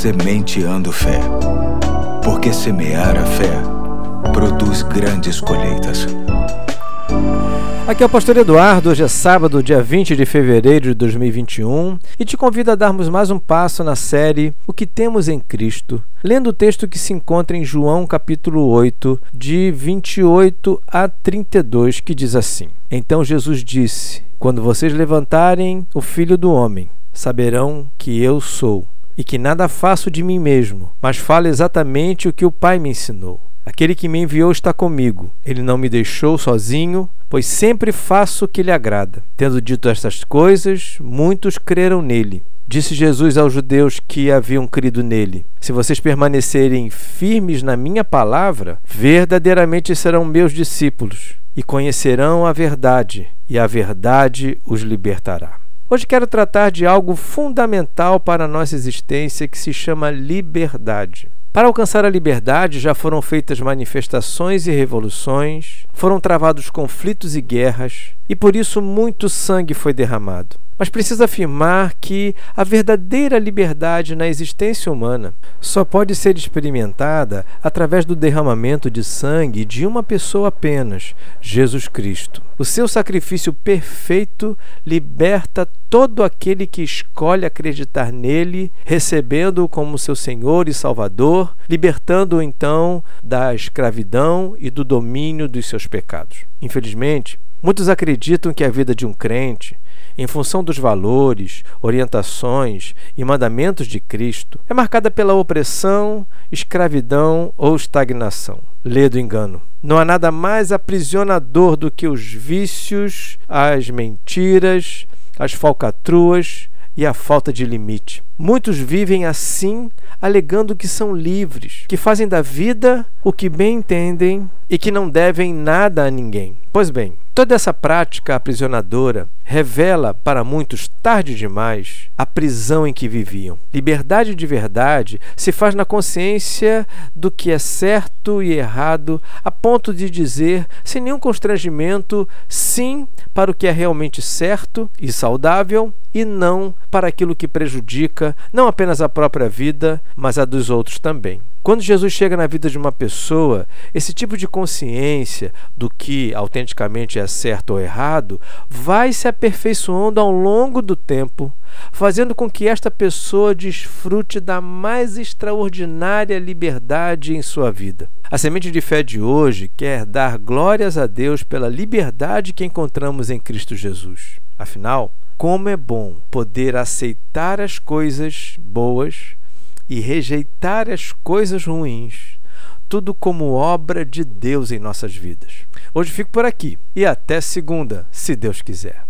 Sementeando Fé. Porque semear a fé produz grandes colheitas. Aqui é o Pastor Eduardo, hoje é sábado, dia 20 de fevereiro de 2021, e te convido a darmos mais um passo na série O que temos em Cristo, lendo o texto que se encontra em João capítulo 8, de 28 a 32, que diz assim: Então Jesus disse: Quando vocês levantarem o Filho do Homem, saberão que eu sou e que nada faço de mim mesmo, mas falo exatamente o que o Pai me ensinou. Aquele que me enviou está comigo. Ele não me deixou sozinho, pois sempre faço o que lhe agrada. Tendo dito estas coisas, muitos creram nele. Disse Jesus aos judeus que haviam crido nele: Se vocês permanecerem firmes na minha palavra, verdadeiramente serão meus discípulos e conhecerão a verdade, e a verdade os libertará. Hoje quero tratar de algo fundamental para a nossa existência que se chama liberdade. Para alcançar a liberdade já foram feitas manifestações e revoluções, foram travados conflitos e guerras, e por isso muito sangue foi derramado. Mas preciso afirmar que a verdadeira liberdade na existência humana só pode ser experimentada através do derramamento de sangue de uma pessoa apenas, Jesus Cristo. O seu sacrifício perfeito liberta todo aquele que escolhe acreditar nele, recebendo-o como seu Senhor e Salvador, libertando-o então da escravidão e do domínio dos seus pecados. Infelizmente, muitos acreditam que a vida de um crente em função dos valores, orientações e mandamentos de Cristo, é marcada pela opressão, escravidão ou estagnação. Lê do engano. Não há nada mais aprisionador do que os vícios, as mentiras, as falcatruas e a falta de limite. Muitos vivem assim, alegando que são livres, que fazem da vida o que bem entendem e que não devem nada a ninguém. Pois bem, toda essa prática aprisionadora revela para muitos tarde demais a prisão em que viviam. Liberdade de verdade se faz na consciência do que é certo e errado, a ponto de dizer, sem nenhum constrangimento, sim para o que é realmente certo e saudável e não para aquilo que prejudica não apenas a própria vida, mas a dos outros também. Quando Jesus chega na vida de uma pessoa, esse tipo de consciência do que autenticamente é certo ou errado vai se aperfeiçoando ao longo do tempo, fazendo com que esta pessoa desfrute da mais extraordinária liberdade em sua vida. A semente de fé de hoje quer dar glórias a Deus pela liberdade que encontramos em Cristo Jesus. Afinal, como é bom poder aceitar as coisas boas e rejeitar as coisas ruins, tudo como obra de Deus em nossas vidas. Hoje fico por aqui e até segunda, se Deus quiser.